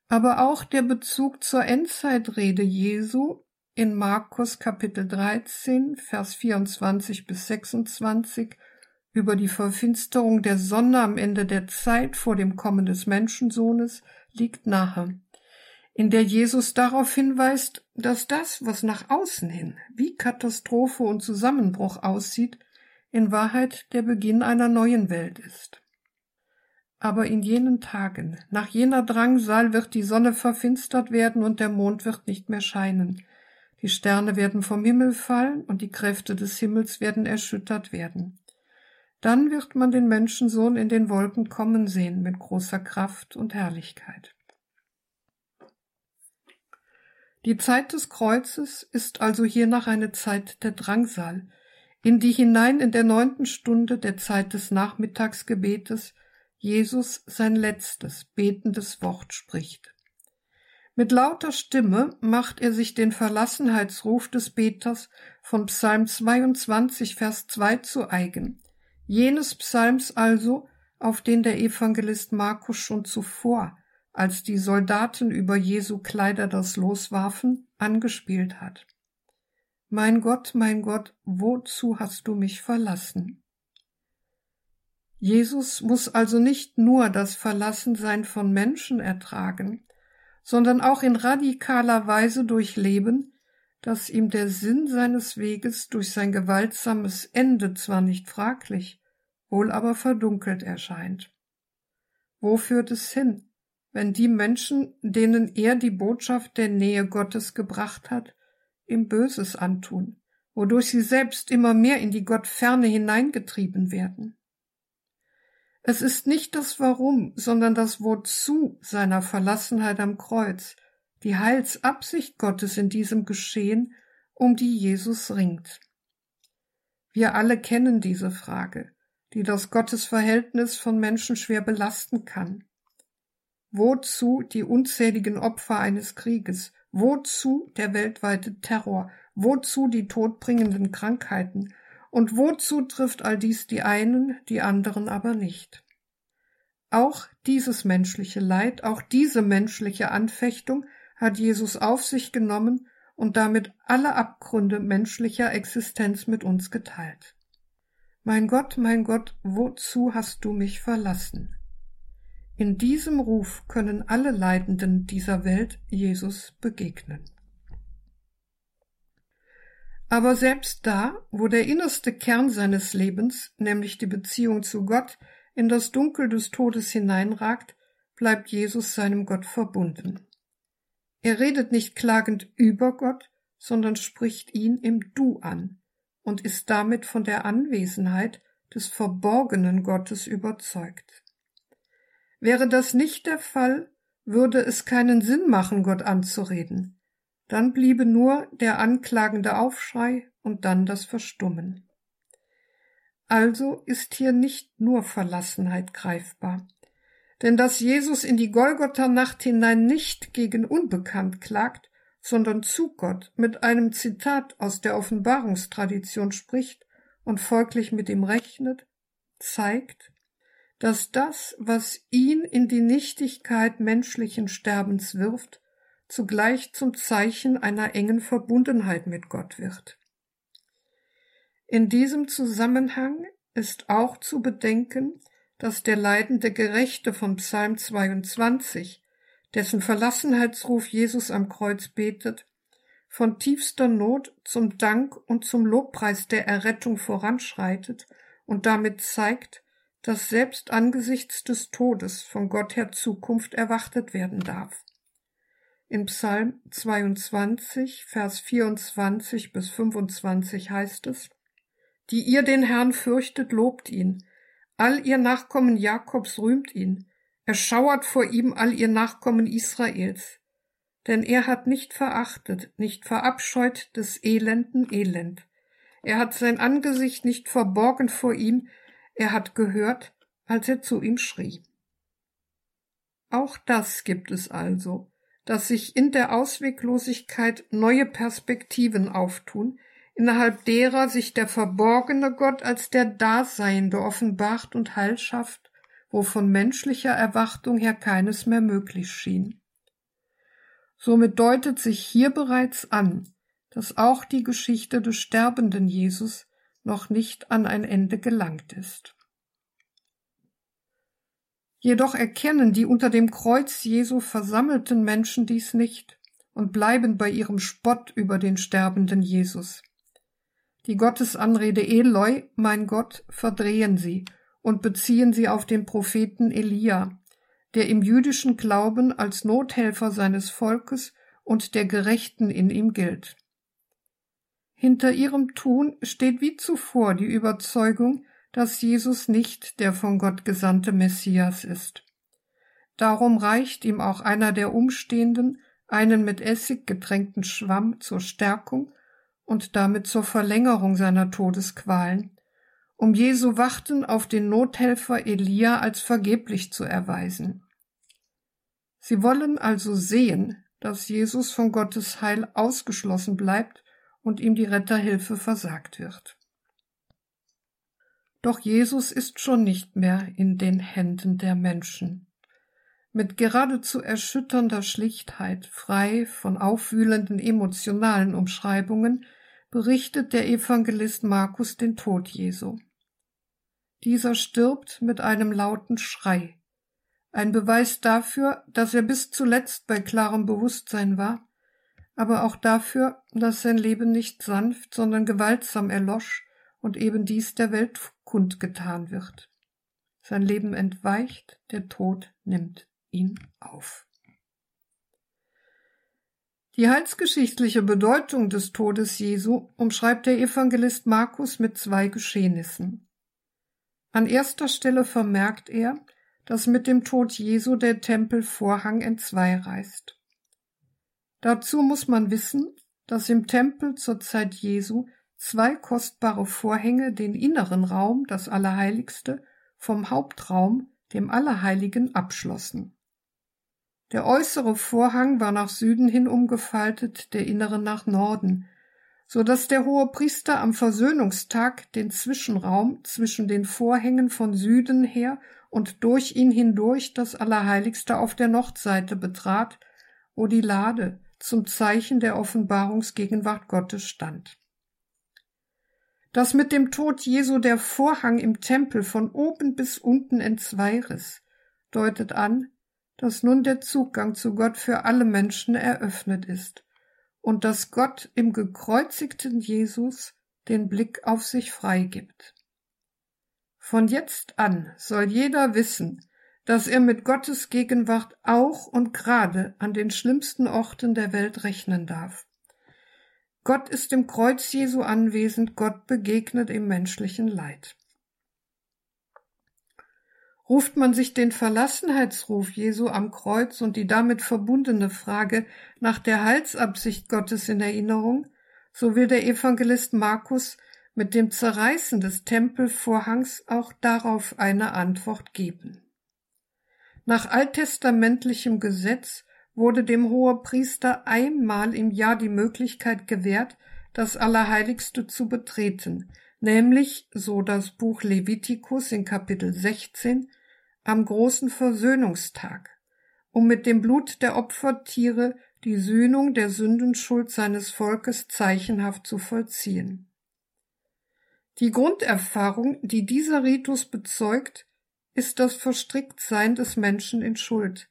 Aber auch der Bezug zur Endzeitrede Jesu in Markus Kapitel 13, Vers 24 bis 26 über die Verfinsterung der Sonne am Ende der Zeit vor dem Kommen des Menschensohnes liegt nahe in der Jesus darauf hinweist, dass das, was nach außen hin wie Katastrophe und Zusammenbruch aussieht, in Wahrheit der Beginn einer neuen Welt ist. Aber in jenen Tagen, nach jener Drangsal wird die Sonne verfinstert werden und der Mond wird nicht mehr scheinen. Die Sterne werden vom Himmel fallen und die Kräfte des Himmels werden erschüttert werden. Dann wird man den Menschensohn in den Wolken kommen sehen mit großer Kraft und Herrlichkeit. Die Zeit des Kreuzes ist also hiernach eine Zeit der Drangsal, in die hinein in der neunten Stunde der Zeit des Nachmittagsgebetes Jesus sein letztes betendes Wort spricht. Mit lauter Stimme macht er sich den Verlassenheitsruf des Beters von Psalm 22, Vers 2 zu eigen, jenes Psalms also, auf den der Evangelist Markus schon zuvor als die Soldaten über Jesu Kleider das Los warfen, angespielt hat. Mein Gott, mein Gott, wozu hast du mich verlassen? Jesus muss also nicht nur das Verlassensein von Menschen ertragen, sondern auch in radikaler Weise durchleben, dass ihm der Sinn seines Weges durch sein gewaltsames Ende zwar nicht fraglich, wohl aber verdunkelt erscheint. Wo führt es hin, wenn die Menschen, denen er die Botschaft der Nähe Gottes gebracht hat, ihm Böses antun, wodurch sie selbst immer mehr in die Gottferne hineingetrieben werden. Es ist nicht das Warum, sondern das Wozu seiner Verlassenheit am Kreuz, die Heilsabsicht Gottes in diesem Geschehen, um die Jesus ringt. Wir alle kennen diese Frage, die das Gottesverhältnis von Menschen schwer belasten kann. Wozu die unzähligen Opfer eines Krieges? Wozu der weltweite Terror? Wozu die todbringenden Krankheiten? Und wozu trifft all dies die einen, die anderen aber nicht? Auch dieses menschliche Leid, auch diese menschliche Anfechtung hat Jesus auf sich genommen und damit alle Abgründe menschlicher Existenz mit uns geteilt. Mein Gott, mein Gott, wozu hast du mich verlassen? In diesem Ruf können alle Leidenden dieser Welt Jesus begegnen. Aber selbst da, wo der innerste Kern seines Lebens, nämlich die Beziehung zu Gott, in das Dunkel des Todes hineinragt, bleibt Jesus seinem Gott verbunden. Er redet nicht klagend über Gott, sondern spricht ihn im Du an und ist damit von der Anwesenheit des verborgenen Gottes überzeugt. Wäre das nicht der Fall, würde es keinen Sinn machen, Gott anzureden. Dann bliebe nur der anklagende Aufschrei und dann das Verstummen. Also ist hier nicht nur Verlassenheit greifbar. Denn dass Jesus in die Golgotha-Nacht hinein nicht gegen Unbekannt klagt, sondern zu Gott mit einem Zitat aus der Offenbarungstradition spricht und folglich mit ihm rechnet, zeigt, dass das, was ihn in die Nichtigkeit menschlichen Sterbens wirft, zugleich zum Zeichen einer engen Verbundenheit mit Gott wird. In diesem Zusammenhang ist auch zu bedenken, dass der leidende Gerechte von Psalm 22, dessen Verlassenheitsruf Jesus am Kreuz betet, von tiefster Not zum Dank und zum Lobpreis der Errettung voranschreitet und damit zeigt, dass selbst angesichts des Todes von Gott her Zukunft erwartet werden darf. In Psalm 22, Vers 24 bis 25 heißt es, Die ihr den Herrn fürchtet, lobt ihn, all ihr Nachkommen Jakobs rühmt ihn, erschauert vor ihm all ihr Nachkommen Israels. Denn er hat nicht verachtet, nicht verabscheut des Elenden Elend. Er hat sein Angesicht nicht verborgen vor ihm, er hat gehört, als er zu ihm schrie. Auch das gibt es also, dass sich in der Ausweglosigkeit neue Perspektiven auftun, innerhalb derer sich der verborgene Gott als der Daseiende offenbart und Heil schafft, wo von menschlicher Erwartung her keines mehr möglich schien. Somit deutet sich hier bereits an, dass auch die Geschichte des sterbenden Jesus noch nicht an ein Ende gelangt ist. Jedoch erkennen die unter dem Kreuz Jesu versammelten Menschen dies nicht und bleiben bei ihrem Spott über den sterbenden Jesus. Die Gottesanrede Eloi, mein Gott, verdrehen sie und beziehen sie auf den Propheten Elia, der im jüdischen Glauben als Nothelfer seines Volkes und der Gerechten in ihm gilt. Hinter ihrem Tun steht wie zuvor die Überzeugung, dass Jesus nicht der von Gott gesandte Messias ist. Darum reicht ihm auch einer der Umstehenden einen mit Essig getränkten Schwamm zur Stärkung und damit zur Verlängerung seiner Todesqualen, um Jesu Warten auf den Nothelfer Elia als vergeblich zu erweisen. Sie wollen also sehen, dass Jesus von Gottes Heil ausgeschlossen bleibt und ihm die Retterhilfe versagt wird. Doch Jesus ist schon nicht mehr in den Händen der Menschen. Mit geradezu erschütternder Schlichtheit, frei von aufwühlenden emotionalen Umschreibungen, berichtet der Evangelist Markus den Tod Jesu. Dieser stirbt mit einem lauten Schrei, ein Beweis dafür, dass er bis zuletzt bei klarem Bewusstsein war, aber auch dafür, dass sein Leben nicht sanft, sondern gewaltsam erlosch und eben dies der Welt kundgetan wird. Sein Leben entweicht, der Tod nimmt ihn auf. Die heilsgeschichtliche Bedeutung des Todes Jesu umschreibt der Evangelist Markus mit zwei Geschehnissen. An erster Stelle vermerkt er, dass mit dem Tod Jesu der Tempelvorhang entzwei reißt. Dazu muss man wissen, dass im Tempel zur Zeit Jesu zwei kostbare Vorhänge den inneren Raum, das Allerheiligste, vom Hauptraum, dem Allerheiligen, abschlossen. Der äußere Vorhang war nach Süden hin umgefaltet, der innere nach Norden, so dass der hohe Priester am Versöhnungstag den Zwischenraum zwischen den Vorhängen von Süden her und durch ihn hindurch das Allerheiligste auf der Nordseite betrat, wo die Lade zum Zeichen der Offenbarungsgegenwart Gottes stand. Dass mit dem Tod Jesu der Vorhang im Tempel von oben bis unten entzweiriss, deutet an, dass nun der Zugang zu Gott für alle Menschen eröffnet ist und dass Gott im gekreuzigten Jesus den Blick auf sich freigibt. Von jetzt an soll jeder wissen, dass er mit Gottes Gegenwart auch und gerade an den schlimmsten Orten der Welt rechnen darf. Gott ist im Kreuz Jesu anwesend, Gott begegnet im menschlichen Leid. Ruft man sich den Verlassenheitsruf Jesu am Kreuz und die damit verbundene Frage nach der Heilsabsicht Gottes in Erinnerung, so will der Evangelist Markus mit dem Zerreißen des Tempelvorhangs auch darauf eine Antwort geben. Nach alttestamentlichem Gesetz wurde dem Hohepriester einmal im Jahr die Möglichkeit gewährt, das Allerheiligste zu betreten, nämlich, so das Buch Levitikus in Kapitel 16, am großen Versöhnungstag, um mit dem Blut der Opfertiere die Sühnung der Sündenschuld seines Volkes zeichenhaft zu vollziehen. Die Grunderfahrung, die dieser Ritus bezeugt, ist das Verstricktsein des Menschen in Schuld,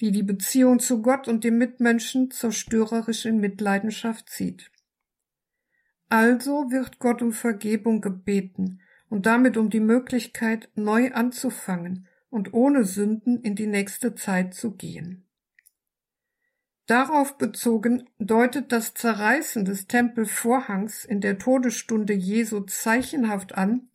die die Beziehung zu Gott und dem Mitmenschen zerstörerisch in Mitleidenschaft zieht. Also wird Gott um Vergebung gebeten und damit um die Möglichkeit, neu anzufangen und ohne Sünden in die nächste Zeit zu gehen. Darauf bezogen deutet das Zerreißen des Tempelvorhangs in der Todesstunde Jesu zeichenhaft an,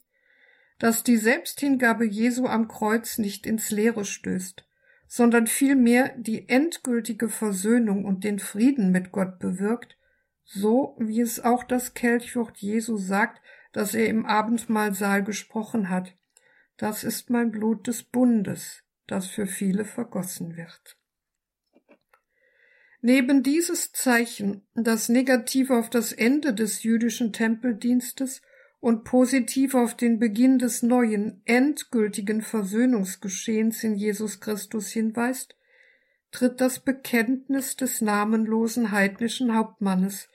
dass die Selbsthingabe Jesu am Kreuz nicht ins Leere stößt, sondern vielmehr die endgültige Versöhnung und den Frieden mit Gott bewirkt, so wie es auch das Kelchwort Jesu sagt, das er im Abendmahlsaal gesprochen hat. Das ist mein Blut des Bundes, das für viele vergossen wird. Neben dieses Zeichen, das negativ auf das Ende des jüdischen Tempeldienstes und positiv auf den Beginn des neuen, endgültigen Versöhnungsgeschehens in Jesus Christus hinweist, tritt das Bekenntnis des namenlosen heidnischen Hauptmannes,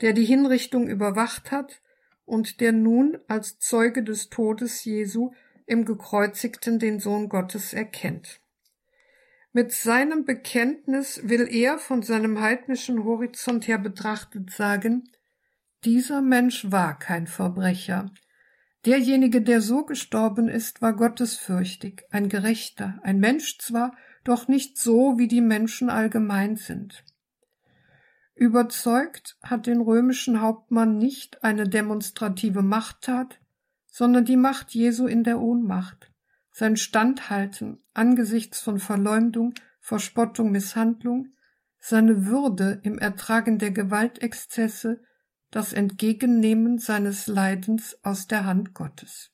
der die Hinrichtung überwacht hat und der nun als Zeuge des Todes Jesu im Gekreuzigten den Sohn Gottes erkennt. Mit seinem Bekenntnis will er von seinem heidnischen Horizont her betrachtet sagen, dieser Mensch war kein Verbrecher. Derjenige, der so gestorben ist, war gottesfürchtig, ein Gerechter, ein Mensch zwar, doch nicht so, wie die Menschen allgemein sind. Überzeugt hat den römischen Hauptmann nicht eine demonstrative Machttat, sondern die Macht Jesu in der Ohnmacht sein Standhalten angesichts von Verleumdung, Verspottung, Misshandlung, seine Würde im Ertragen der Gewaltexzesse, das Entgegennehmen seines Leidens aus der Hand Gottes.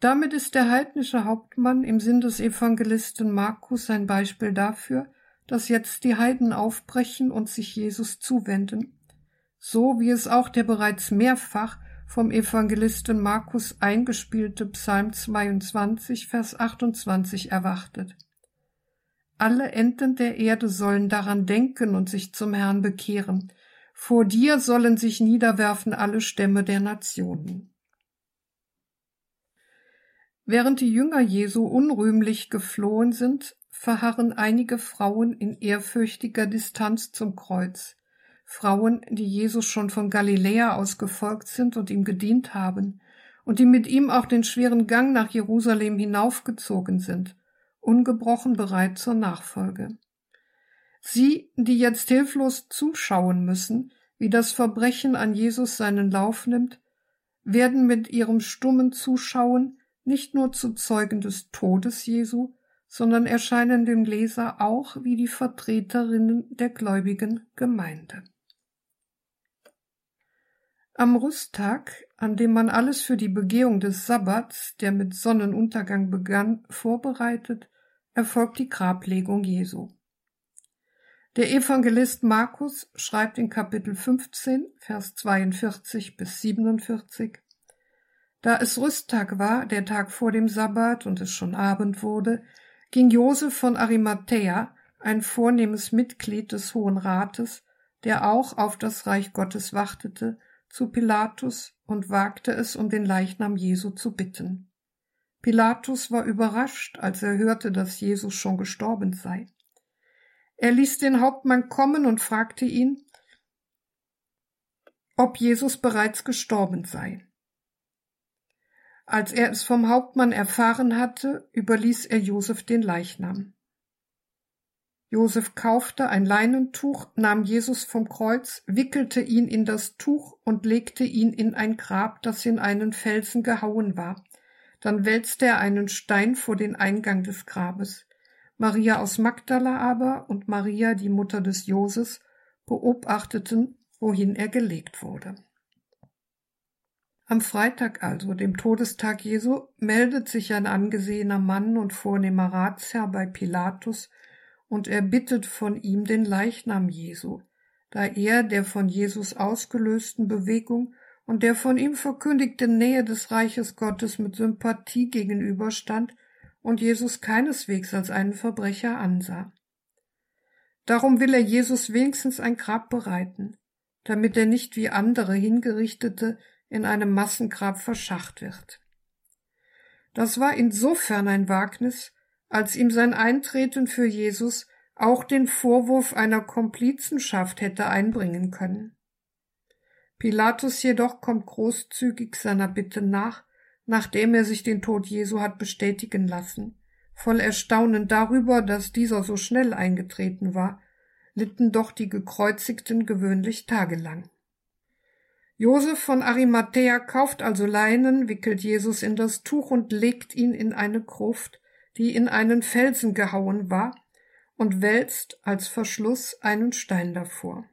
Damit ist der heidnische Hauptmann im Sinn des Evangelisten Markus ein Beispiel dafür, dass jetzt die Heiden aufbrechen und sich Jesus zuwenden, so wie es auch der bereits mehrfach vom Evangelisten Markus eingespielte Psalm 22, Vers 28 erwartet. Alle Enden der Erde sollen daran denken und sich zum Herrn bekehren. Vor dir sollen sich niederwerfen alle Stämme der Nationen. Während die Jünger Jesu unrühmlich geflohen sind, verharren einige Frauen in ehrfürchtiger Distanz zum Kreuz. Frauen, die Jesus schon von Galiläa aus gefolgt sind und ihm gedient haben und die mit ihm auch den schweren Gang nach Jerusalem hinaufgezogen sind, ungebrochen bereit zur Nachfolge. Sie, die jetzt hilflos zuschauen müssen, wie das Verbrechen an Jesus seinen Lauf nimmt, werden mit ihrem stummen Zuschauen nicht nur zu Zeugen des Todes Jesu, sondern erscheinen dem Leser auch wie die Vertreterinnen der gläubigen Gemeinde. Am Rüsttag, an dem man alles für die Begehung des Sabbats, der mit Sonnenuntergang begann, vorbereitet, erfolgt die Grablegung Jesu. Der Evangelist Markus schreibt in Kapitel 15, Vers 42 bis 47, Da es Rüsttag war, der Tag vor dem Sabbat und es schon Abend wurde, ging Josef von Arimathäa, ein vornehmes Mitglied des Hohen Rates, der auch auf das Reich Gottes wartete, zu Pilatus und wagte es, um den Leichnam Jesu zu bitten. Pilatus war überrascht, als er hörte, dass Jesus schon gestorben sei. Er ließ den Hauptmann kommen und fragte ihn, ob Jesus bereits gestorben sei. Als er es vom Hauptmann erfahren hatte, überließ er Josef den Leichnam. Josef kaufte ein Leinentuch, nahm Jesus vom Kreuz, wickelte ihn in das Tuch und legte ihn in ein Grab, das in einen Felsen gehauen war. Dann wälzte er einen Stein vor den Eingang des Grabes. Maria aus Magdala aber und Maria, die Mutter des Joses, beobachteten, wohin er gelegt wurde. Am Freitag also, dem Todestag Jesu, meldet sich ein angesehener Mann und vornehmer Ratsherr bei Pilatus und er bittet von ihm den Leichnam Jesu, da er der von Jesus ausgelösten Bewegung und der von ihm verkündigten Nähe des Reiches Gottes mit Sympathie gegenüberstand und Jesus keineswegs als einen Verbrecher ansah. Darum will er Jesus wenigstens ein Grab bereiten, damit er nicht wie andere Hingerichtete in einem Massengrab verschacht wird. Das war insofern ein Wagnis, als ihm sein Eintreten für Jesus auch den Vorwurf einer Komplizenschaft hätte einbringen können. Pilatus jedoch kommt großzügig seiner Bitte nach, nachdem er sich den Tod Jesu hat bestätigen lassen. Voll Erstaunen darüber, dass dieser so schnell eingetreten war, litten doch die Gekreuzigten gewöhnlich tagelang. Josef von Arimathea kauft also Leinen, wickelt Jesus in das Tuch und legt ihn in eine Gruft, die in einen Felsen gehauen war, und wälzt als Verschluss einen Stein davor.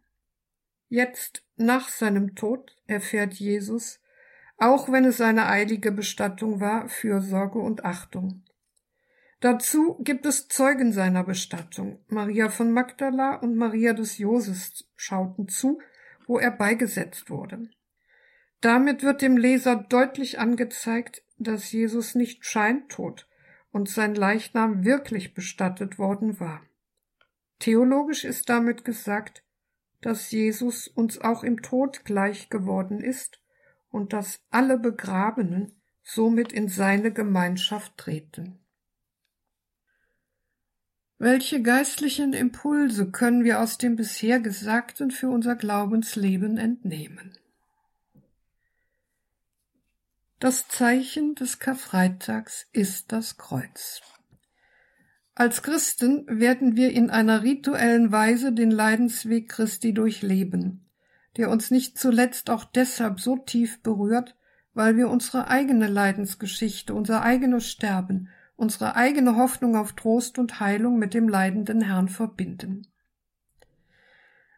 Jetzt, nach seinem Tod, erfährt Jesus, auch wenn es eine eilige Bestattung war, Fürsorge und Achtung. Dazu gibt es Zeugen seiner Bestattung. Maria von Magdala und Maria des Joses schauten zu, wo er beigesetzt wurde. Damit wird dem Leser deutlich angezeigt, dass Jesus nicht scheintot und sein Leichnam wirklich bestattet worden war. Theologisch ist damit gesagt, dass Jesus uns auch im Tod gleich geworden ist und dass alle Begrabenen somit in seine Gemeinschaft treten. Welche geistlichen Impulse können wir aus dem bisher Gesagten für unser Glaubensleben entnehmen? Das Zeichen des Karfreitags ist das Kreuz. Als Christen werden wir in einer rituellen Weise den Leidensweg Christi durchleben, der uns nicht zuletzt auch deshalb so tief berührt, weil wir unsere eigene Leidensgeschichte, unser eigenes Sterben unsere eigene Hoffnung auf Trost und Heilung mit dem leidenden Herrn verbinden.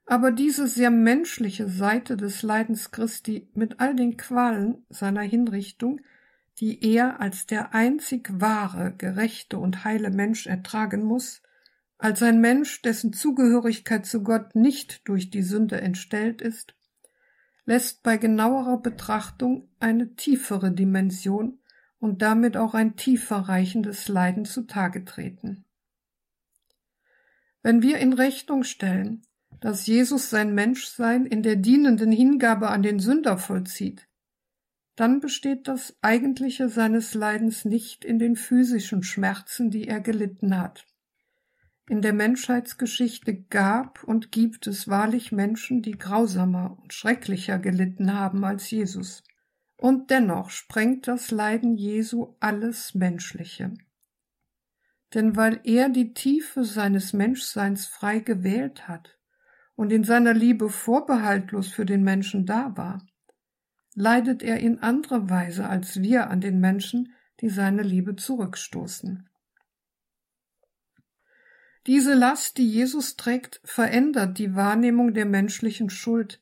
Aber diese sehr menschliche Seite des Leidens Christi mit all den Qualen seiner Hinrichtung, die er als der einzig wahre, gerechte und heile Mensch ertragen muss, als ein Mensch, dessen Zugehörigkeit zu Gott nicht durch die Sünde entstellt ist, lässt bei genauerer Betrachtung eine tiefere Dimension und damit auch ein tiefer reichendes Leiden zutage treten. Wenn wir in Rechnung stellen, dass Jesus sein Menschsein in der dienenden Hingabe an den Sünder vollzieht, dann besteht das Eigentliche seines Leidens nicht in den physischen Schmerzen, die er gelitten hat. In der Menschheitsgeschichte gab und gibt es wahrlich Menschen, die grausamer und schrecklicher gelitten haben als Jesus. Und dennoch sprengt das Leiden Jesu alles Menschliche. Denn weil er die Tiefe seines Menschseins frei gewählt hat und in seiner Liebe vorbehaltlos für den Menschen da war, leidet er in anderer Weise als wir an den Menschen, die seine Liebe zurückstoßen. Diese Last, die Jesus trägt, verändert die Wahrnehmung der menschlichen Schuld,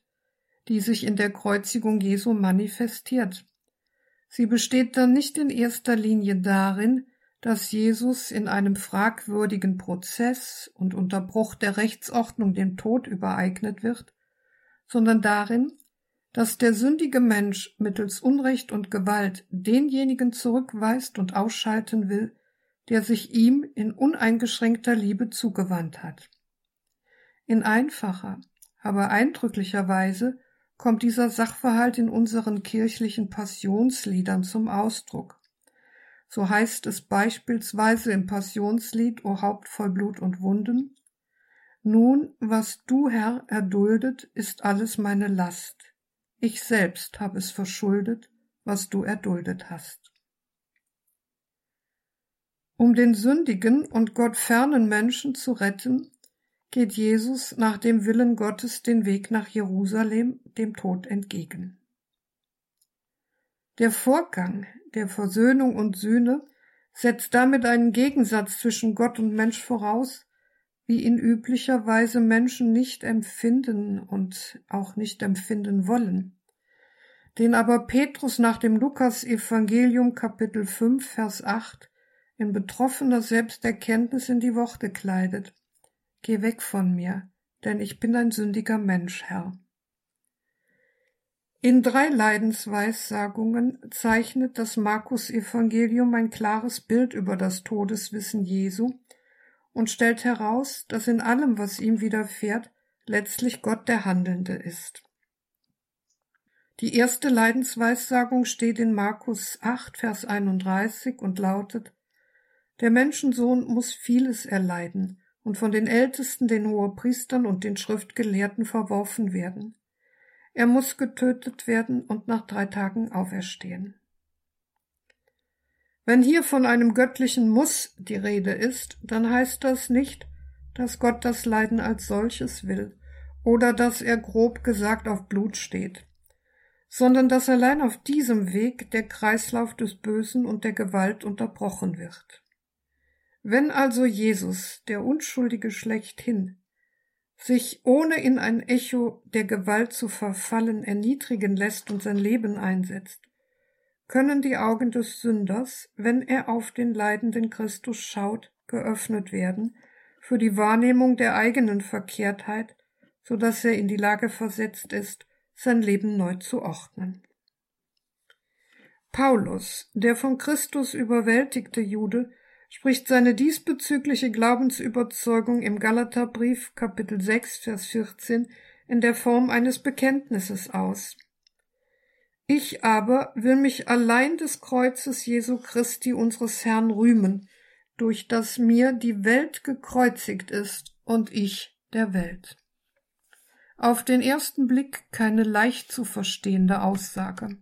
die sich in der Kreuzigung Jesu manifestiert. Sie besteht dann nicht in erster Linie darin, dass Jesus in einem fragwürdigen Prozess und unter Bruch der Rechtsordnung dem Tod übereignet wird, sondern darin, dass der sündige Mensch mittels Unrecht und Gewalt denjenigen zurückweist und ausschalten will, der sich ihm in uneingeschränkter Liebe zugewandt hat. In einfacher, aber eindrücklicher Weise kommt dieser Sachverhalt in unseren kirchlichen Passionsliedern zum Ausdruck. So heißt es beispielsweise im Passionslied O Haupt voll Blut und Wunden Nun, was du, Herr, erduldet, ist alles meine Last. Ich selbst habe es verschuldet, was du erduldet hast. Um den sündigen und Gott fernen Menschen zu retten, geht Jesus nach dem Willen Gottes den Weg nach Jerusalem, dem Tod entgegen. Der Vorgang der Versöhnung und Sühne setzt damit einen Gegensatz zwischen Gott und Mensch voraus, wie ihn üblicherweise Menschen nicht empfinden und auch nicht empfinden wollen. den aber Petrus nach dem Lukas-Evangelium Kapitel 5, Vers 8 in betroffener Selbsterkenntnis in die Worte kleidet. Geh weg von mir, denn ich bin ein sündiger Mensch, Herr. In drei Leidensweissagungen zeichnet das Markus-Evangelium ein klares Bild über das Todeswissen Jesu und stellt heraus, dass in allem, was ihm widerfährt, letztlich Gott der Handelnde ist. Die erste Leidensweissagung steht in Markus 8, Vers 31 und lautet, Der Menschensohn muss vieles erleiden und von den Ältesten, den Hohepriestern und den Schriftgelehrten verworfen werden. Er muss getötet werden und nach drei Tagen auferstehen. Wenn hier von einem göttlichen Muss die Rede ist, dann heißt das nicht, dass Gott das Leiden als solches will oder dass er grob gesagt auf Blut steht, sondern dass allein auf diesem Weg der Kreislauf des Bösen und der Gewalt unterbrochen wird. Wenn also Jesus, der Unschuldige schlechthin, sich ohne in ein Echo der Gewalt zu verfallen erniedrigen lässt und sein Leben einsetzt, können die Augen des Sünders, wenn er auf den leidenden Christus schaut, geöffnet werden für die Wahrnehmung der eigenen Verkehrtheit, so dass er in die Lage versetzt ist, sein Leben neu zu ordnen. Paulus, der von Christus überwältigte Jude, spricht seine diesbezügliche Glaubensüberzeugung im Galaterbrief Kapitel 6 Vers 14 in der Form eines Bekenntnisses aus. Ich aber will mich allein des Kreuzes Jesu Christi unseres Herrn rühmen, durch das mir die Welt gekreuzigt ist und ich der Welt. Auf den ersten Blick keine leicht zu verstehende Aussage.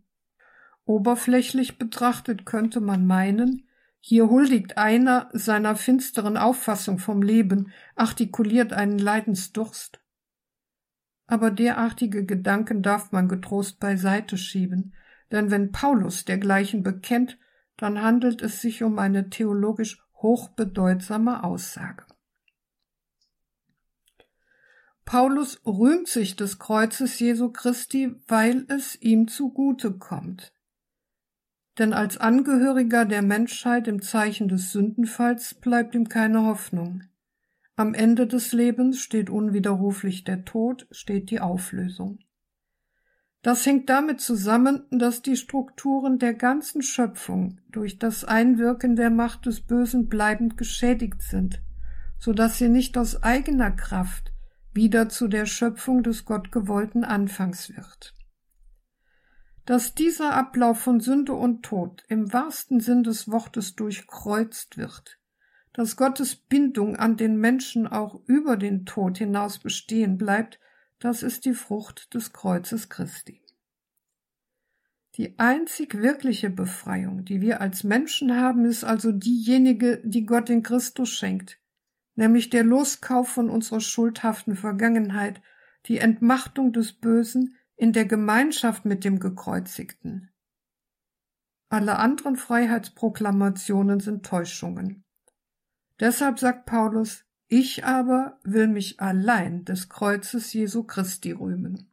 Oberflächlich betrachtet könnte man meinen, hier huldigt einer seiner finsteren Auffassung vom Leben, artikuliert einen Leidensdurst. Aber derartige Gedanken darf man getrost beiseite schieben, denn wenn Paulus dergleichen bekennt, dann handelt es sich um eine theologisch hochbedeutsame Aussage. Paulus rühmt sich des Kreuzes Jesu Christi, weil es ihm zugute kommt denn als Angehöriger der Menschheit im Zeichen des Sündenfalls bleibt ihm keine Hoffnung. Am Ende des Lebens steht unwiderruflich der Tod, steht die Auflösung. Das hängt damit zusammen, dass die Strukturen der ganzen Schöpfung durch das Einwirken der Macht des Bösen bleibend geschädigt sind, so dass sie nicht aus eigener Kraft wieder zu der Schöpfung des Gottgewollten Anfangs wird dass dieser Ablauf von Sünde und Tod im wahrsten Sinn des Wortes durchkreuzt wird, dass Gottes Bindung an den Menschen auch über den Tod hinaus bestehen bleibt, das ist die Frucht des Kreuzes Christi. Die einzig wirkliche Befreiung, die wir als Menschen haben, ist also diejenige, die Gott in Christus schenkt, nämlich der Loskauf von unserer schuldhaften Vergangenheit, die Entmachtung des Bösen, in der Gemeinschaft mit dem Gekreuzigten. Alle anderen Freiheitsproklamationen sind Täuschungen. Deshalb sagt Paulus, ich aber will mich allein des Kreuzes Jesu Christi rühmen.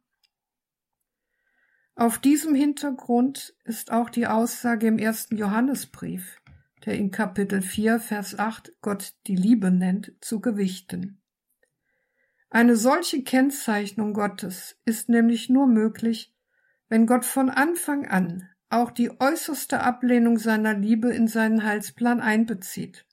Auf diesem Hintergrund ist auch die Aussage im ersten Johannesbrief, der in Kapitel 4, Vers 8 Gott die Liebe nennt, zu gewichten. Eine solche Kennzeichnung Gottes ist nämlich nur möglich, wenn Gott von Anfang an auch die äußerste Ablehnung seiner Liebe in seinen Heilsplan einbezieht.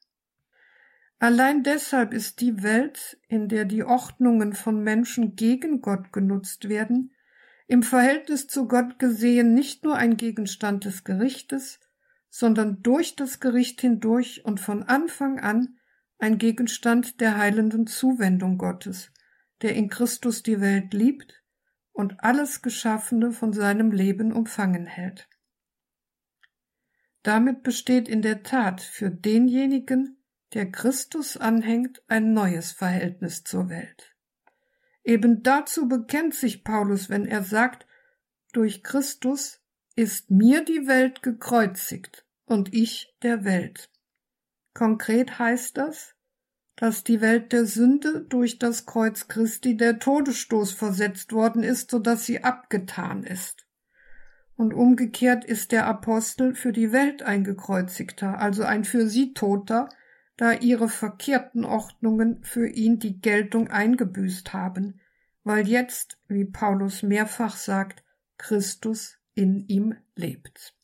Allein deshalb ist die Welt, in der die Ordnungen von Menschen gegen Gott genutzt werden, im Verhältnis zu Gott gesehen nicht nur ein Gegenstand des Gerichtes, sondern durch das Gericht hindurch und von Anfang an ein Gegenstand der heilenden Zuwendung Gottes, der in Christus die Welt liebt und alles Geschaffene von seinem Leben umfangen hält. Damit besteht in der Tat für denjenigen, der Christus anhängt, ein neues Verhältnis zur Welt. Eben dazu bekennt sich Paulus, wenn er sagt, durch Christus ist mir die Welt gekreuzigt und ich der Welt. Konkret heißt das, dass die Welt der Sünde durch das Kreuz Christi der Todesstoß versetzt worden ist, so dass sie abgetan ist. Und umgekehrt ist der Apostel für die Welt ein gekreuzigter, also ein für sie Toter, da ihre verkehrten Ordnungen für ihn die Geltung eingebüßt haben, weil jetzt, wie Paulus mehrfach sagt, Christus in ihm lebt.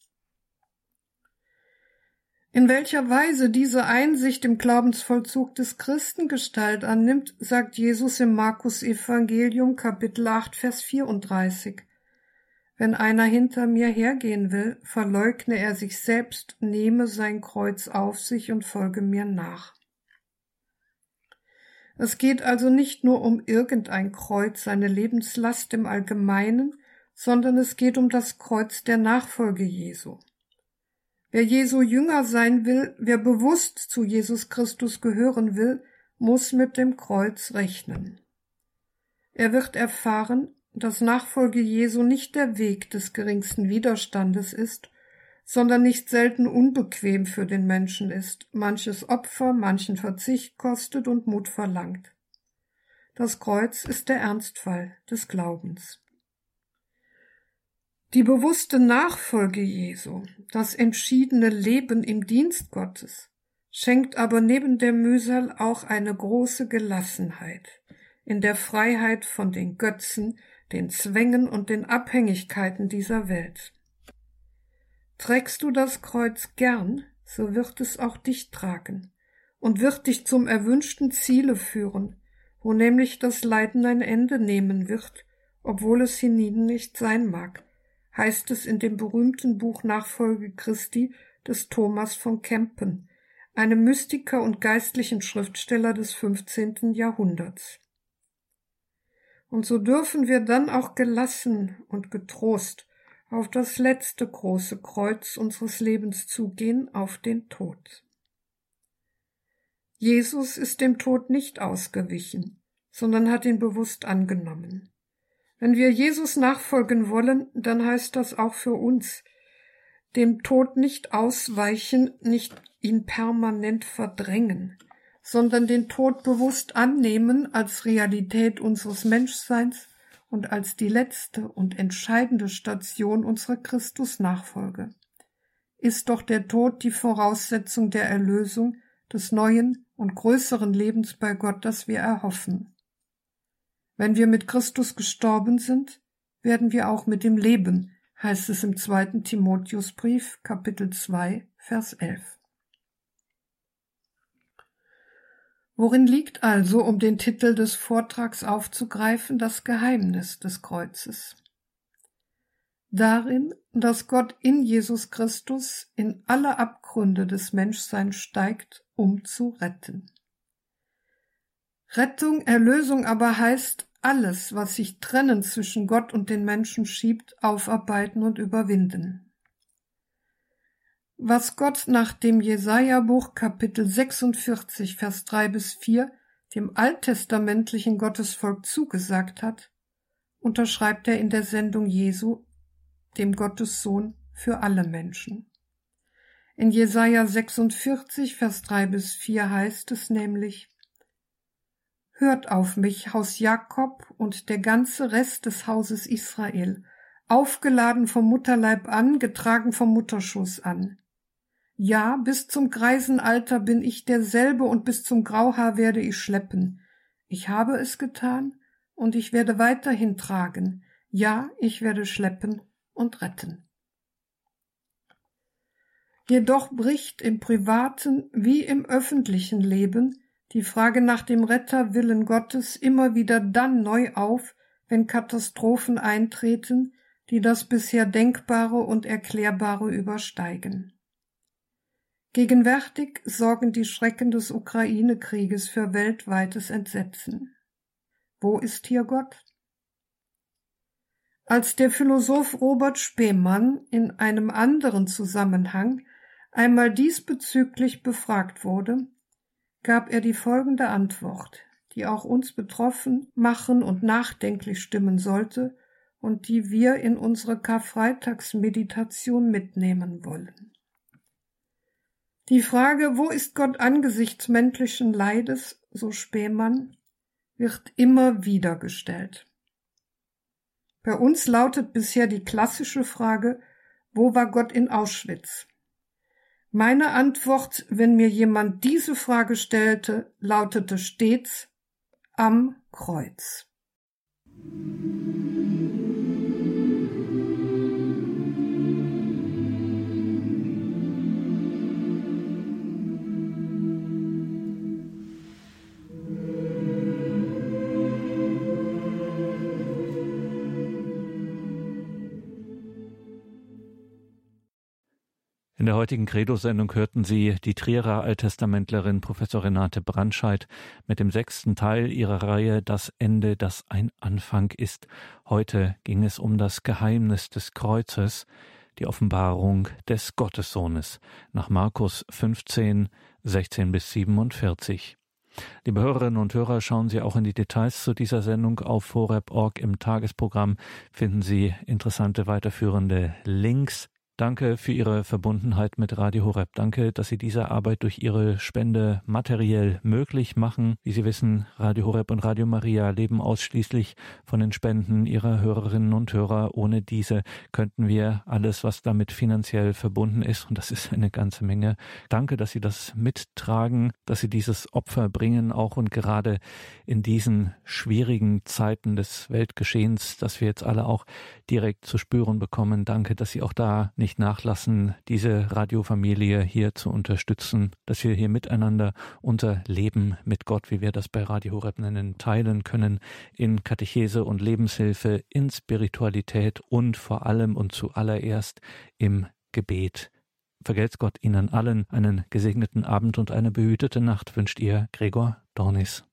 In welcher Weise diese Einsicht im Glaubensvollzug des Christen Gestalt annimmt, sagt Jesus im Markus Evangelium Kapitel 8 Vers 34. Wenn einer hinter mir hergehen will, verleugne er sich selbst, nehme sein Kreuz auf sich und folge mir nach. Es geht also nicht nur um irgendein Kreuz, seine Lebenslast im Allgemeinen, sondern es geht um das Kreuz der Nachfolge Jesu. Wer Jesu Jünger sein will, wer bewusst zu Jesus Christus gehören will, muss mit dem Kreuz rechnen. Er wird erfahren, dass Nachfolge Jesu nicht der Weg des geringsten Widerstandes ist, sondern nicht selten unbequem für den Menschen ist, manches Opfer, manchen Verzicht kostet und Mut verlangt. Das Kreuz ist der Ernstfall des Glaubens. Die bewusste Nachfolge Jesu, das entschiedene Leben im Dienst Gottes, schenkt aber neben der Mühsal auch eine große Gelassenheit in der Freiheit von den Götzen, den Zwängen und den Abhängigkeiten dieser Welt. Trägst du das Kreuz gern, so wird es auch dich tragen und wird dich zum erwünschten Ziele führen, wo nämlich das Leiden ein Ende nehmen wird, obwohl es hienieden nicht sein mag, heißt es in dem berühmten Buch Nachfolge Christi des Thomas von Kempen, einem Mystiker und geistlichen Schriftsteller des 15. Jahrhunderts. Und so dürfen wir dann auch gelassen und getrost auf das letzte große Kreuz unseres Lebens zugehen, auf den Tod. Jesus ist dem Tod nicht ausgewichen, sondern hat ihn bewusst angenommen. Wenn wir Jesus nachfolgen wollen, dann heißt das auch für uns, dem Tod nicht ausweichen, nicht ihn permanent verdrängen, sondern den Tod bewusst annehmen als Realität unseres Menschseins und als die letzte und entscheidende Station unserer Christusnachfolge. Ist doch der Tod die Voraussetzung der Erlösung des neuen und größeren Lebens bei Gott, das wir erhoffen. Wenn wir mit Christus gestorben sind, werden wir auch mit ihm leben, heißt es im zweiten Timotheusbrief, Kapitel 2, Vers 11. Worin liegt also, um den Titel des Vortrags aufzugreifen, das Geheimnis des Kreuzes? Darin, dass Gott in Jesus Christus in alle Abgründe des Menschseins steigt, um zu retten. Rettung, Erlösung aber heißt, alles, was sich trennend zwischen Gott und den Menschen schiebt, aufarbeiten und überwinden. Was Gott nach dem Jesaja-Buch Kapitel 46, Vers 3 bis 4 dem alttestamentlichen Gottesvolk zugesagt hat, unterschreibt er in der Sendung Jesu, dem Gottessohn für alle Menschen. In Jesaja 46, Vers 3 bis 4 heißt es nämlich, Hört auf mich, Haus Jakob und der ganze Rest des Hauses Israel, aufgeladen vom Mutterleib an, getragen vom Mutterschuss an. Ja, bis zum Greisenalter bin ich derselbe und bis zum Grauhaar werde ich schleppen. Ich habe es getan und ich werde weiterhin tragen. Ja, ich werde schleppen und retten. Jedoch bricht im privaten wie im öffentlichen Leben die Frage nach dem Retterwillen Gottes immer wieder dann neu auf, wenn Katastrophen eintreten, die das bisher Denkbare und Erklärbare übersteigen. Gegenwärtig sorgen die Schrecken des Ukraine-Krieges für weltweites Entsetzen. Wo ist hier Gott? Als der Philosoph Robert Spemann in einem anderen Zusammenhang einmal diesbezüglich befragt wurde, gab er die folgende Antwort, die auch uns betroffen machen und nachdenklich stimmen sollte und die wir in unsere Karfreitagsmeditation mitnehmen wollen. Die Frage, wo ist Gott angesichts menschlichen Leides, so Spähmann, wird immer wieder gestellt. Bei uns lautet bisher die klassische Frage, wo war Gott in Auschwitz? Meine Antwort, wenn mir jemand diese Frage stellte, lautete stets am Kreuz. Der heutigen Credo-Sendung hörten Sie die Trierer Alttestamentlerin Professor Renate Brandscheid mit dem sechsten Teil ihrer Reihe Das Ende, das ein Anfang ist. Heute ging es um das Geheimnis des Kreuzes, die Offenbarung des Gottessohnes nach Markus 15, 16 bis 47. Liebe Hörerinnen und Hörer, schauen Sie auch in die Details zu dieser Sendung auf horeb.org. Im Tagesprogramm finden Sie interessante weiterführende Links. Danke für Ihre Verbundenheit mit Radio Horeb. Danke, dass Sie diese Arbeit durch Ihre Spende materiell möglich machen. Wie Sie wissen, Radio Horeb und Radio Maria leben ausschließlich von den Spenden Ihrer Hörerinnen und Hörer. Ohne diese könnten wir alles, was damit finanziell verbunden ist, und das ist eine ganze Menge. Danke, dass Sie das mittragen, dass Sie dieses Opfer bringen, auch und gerade in diesen schwierigen Zeiten des Weltgeschehens, dass wir jetzt alle auch direkt zu spüren bekommen. Danke, dass Sie auch da nicht nachlassen, diese Radiofamilie hier zu unterstützen, dass wir hier miteinander unser Leben mit Gott, wie wir das bei Radio Horeb nennen, teilen können, in Katechese und Lebenshilfe, in Spiritualität und vor allem und zuallererst im Gebet. Vergelt's Gott Ihnen allen einen gesegneten Abend und eine behütete Nacht wünscht Ihr Gregor Dornis.